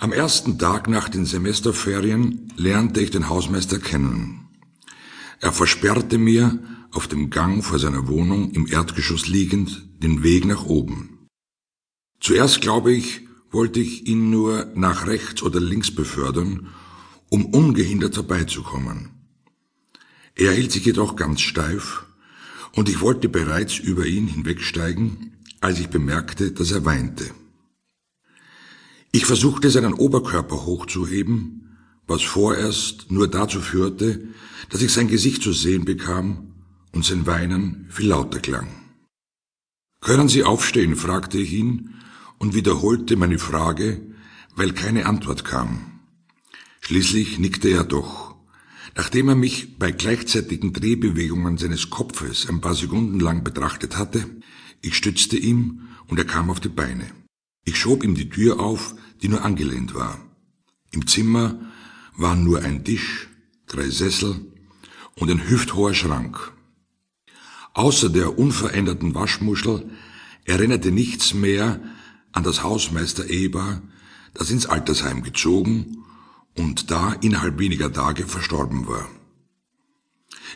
Am ersten Tag nach den Semesterferien lernte ich den Hausmeister kennen. Er versperrte mir, auf dem Gang vor seiner Wohnung im Erdgeschoss liegend, den Weg nach oben. Zuerst, glaube ich, wollte ich ihn nur nach rechts oder links befördern, um ungehindert herbeizukommen. Er hielt sich jedoch ganz steif, und ich wollte bereits über ihn hinwegsteigen, als ich bemerkte, dass er weinte. Ich versuchte seinen Oberkörper hochzuheben, was vorerst nur dazu führte, dass ich sein Gesicht zu sehen bekam und sein Weinen viel lauter klang. Können Sie aufstehen? fragte ich ihn und wiederholte meine Frage, weil keine Antwort kam. Schließlich nickte er doch. Nachdem er mich bei gleichzeitigen Drehbewegungen seines Kopfes ein paar Sekunden lang betrachtet hatte, ich stützte ihm und er kam auf die Beine. Ich schob ihm die Tür auf, die nur angelehnt war. Im Zimmer waren nur ein Tisch, drei Sessel und ein hüfthoher Schrank. Außer der unveränderten Waschmuschel erinnerte nichts mehr an das Hausmeister Eber, das ins Altersheim gezogen und da innerhalb weniger Tage verstorben war.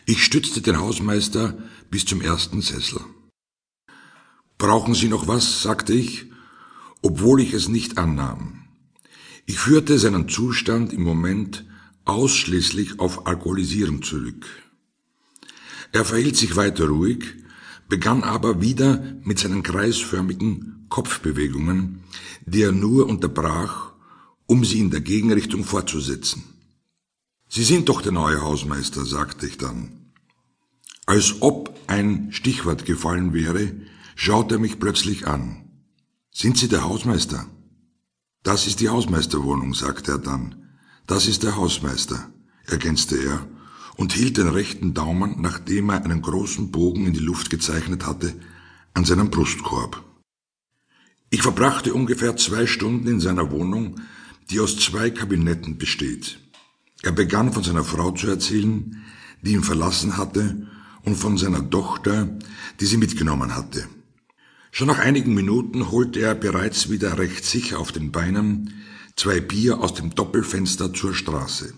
Ich stützte den Hausmeister bis zum ersten Sessel. Brauchen Sie noch was? sagte ich, obwohl ich es nicht annahm. Ich führte seinen Zustand im Moment ausschließlich auf Alkoholisieren zurück. Er verhielt sich weiter ruhig, begann aber wieder mit seinen kreisförmigen Kopfbewegungen, die er nur unterbrach, um sie in der Gegenrichtung fortzusetzen. Sie sind doch der neue Hausmeister, sagte ich dann. Als ob ein Stichwort gefallen wäre, schaute er mich plötzlich an. Sind Sie der Hausmeister? Das ist die Hausmeisterwohnung, sagte er dann. Das ist der Hausmeister, ergänzte er und hielt den rechten Daumen, nachdem er einen großen Bogen in die Luft gezeichnet hatte, an seinem Brustkorb. Ich verbrachte ungefähr zwei Stunden in seiner Wohnung, die aus zwei Kabinetten besteht. Er begann von seiner Frau zu erzählen, die ihn verlassen hatte, und von seiner Tochter, die sie mitgenommen hatte. Schon nach einigen Minuten holte er bereits wieder recht sicher auf den Beinen zwei Bier aus dem Doppelfenster zur Straße.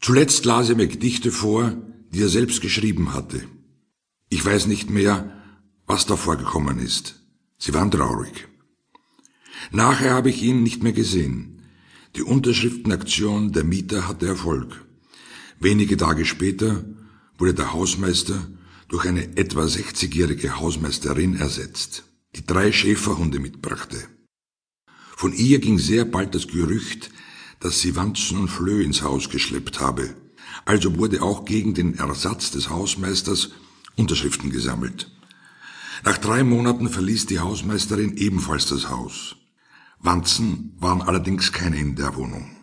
Zuletzt las er mir Gedichte vor, die er selbst geschrieben hatte. Ich weiß nicht mehr, was da vorgekommen ist. Sie waren traurig. Nachher habe ich ihn nicht mehr gesehen. Die Unterschriftenaktion der Mieter hatte Erfolg. Wenige Tage später wurde der Hausmeister durch eine etwa 60-jährige Hausmeisterin ersetzt, die drei Schäferhunde mitbrachte. Von ihr ging sehr bald das Gerücht, dass sie Wanzen und Flöhe ins Haus geschleppt habe. Also wurde auch gegen den Ersatz des Hausmeisters Unterschriften gesammelt. Nach drei Monaten verließ die Hausmeisterin ebenfalls das Haus. Wanzen waren allerdings keine in der Wohnung.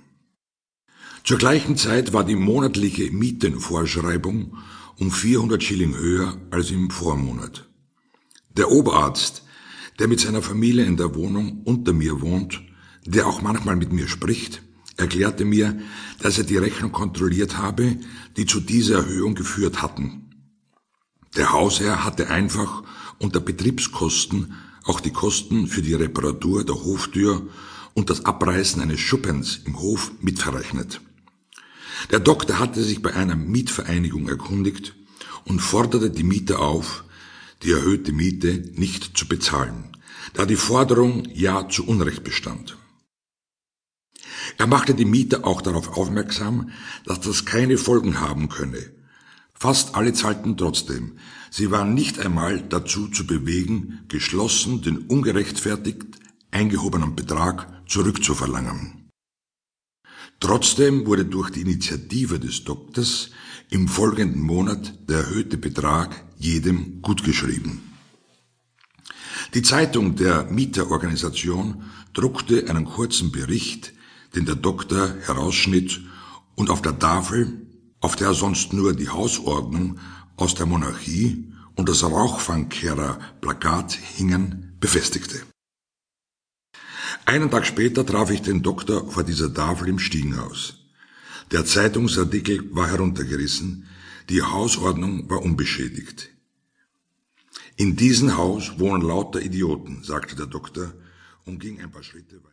Zur gleichen Zeit war die monatliche Mietenvorschreibung um 400 Schilling höher als im Vormonat. Der Oberarzt, der mit seiner Familie in der Wohnung unter mir wohnt, der auch manchmal mit mir spricht, erklärte mir, dass er die Rechnung kontrolliert habe, die zu dieser Erhöhung geführt hatten. Der Hausherr hatte einfach unter Betriebskosten auch die Kosten für die Reparatur der Hoftür und das Abreißen eines Schuppens im Hof mitverrechnet. Der Doktor hatte sich bei einer Mietvereinigung erkundigt und forderte die Mieter auf, die erhöhte Miete nicht zu bezahlen, da die Forderung ja zu Unrecht bestand. Er machte die Mieter auch darauf aufmerksam, dass das keine Folgen haben könne. Fast alle zahlten trotzdem. Sie waren nicht einmal dazu zu bewegen, geschlossen den ungerechtfertigt eingehobenen Betrag zurückzuverlangen. Trotzdem wurde durch die Initiative des Doktors im folgenden Monat der erhöhte Betrag jedem gutgeschrieben. Die Zeitung der Mieterorganisation druckte einen kurzen Bericht, den der Doktor herausschnitt und auf der Tafel, auf der sonst nur die Hausordnung aus der Monarchie und das Rauchfangkehrer Plakat hingen, befestigte. Einen Tag später traf ich den Doktor vor dieser Tafel im Stiegenhaus. Der Zeitungsartikel war heruntergerissen, die Hausordnung war unbeschädigt. In diesem Haus wohnen lauter Idioten, sagte der Doktor und ging ein paar Schritte weiter.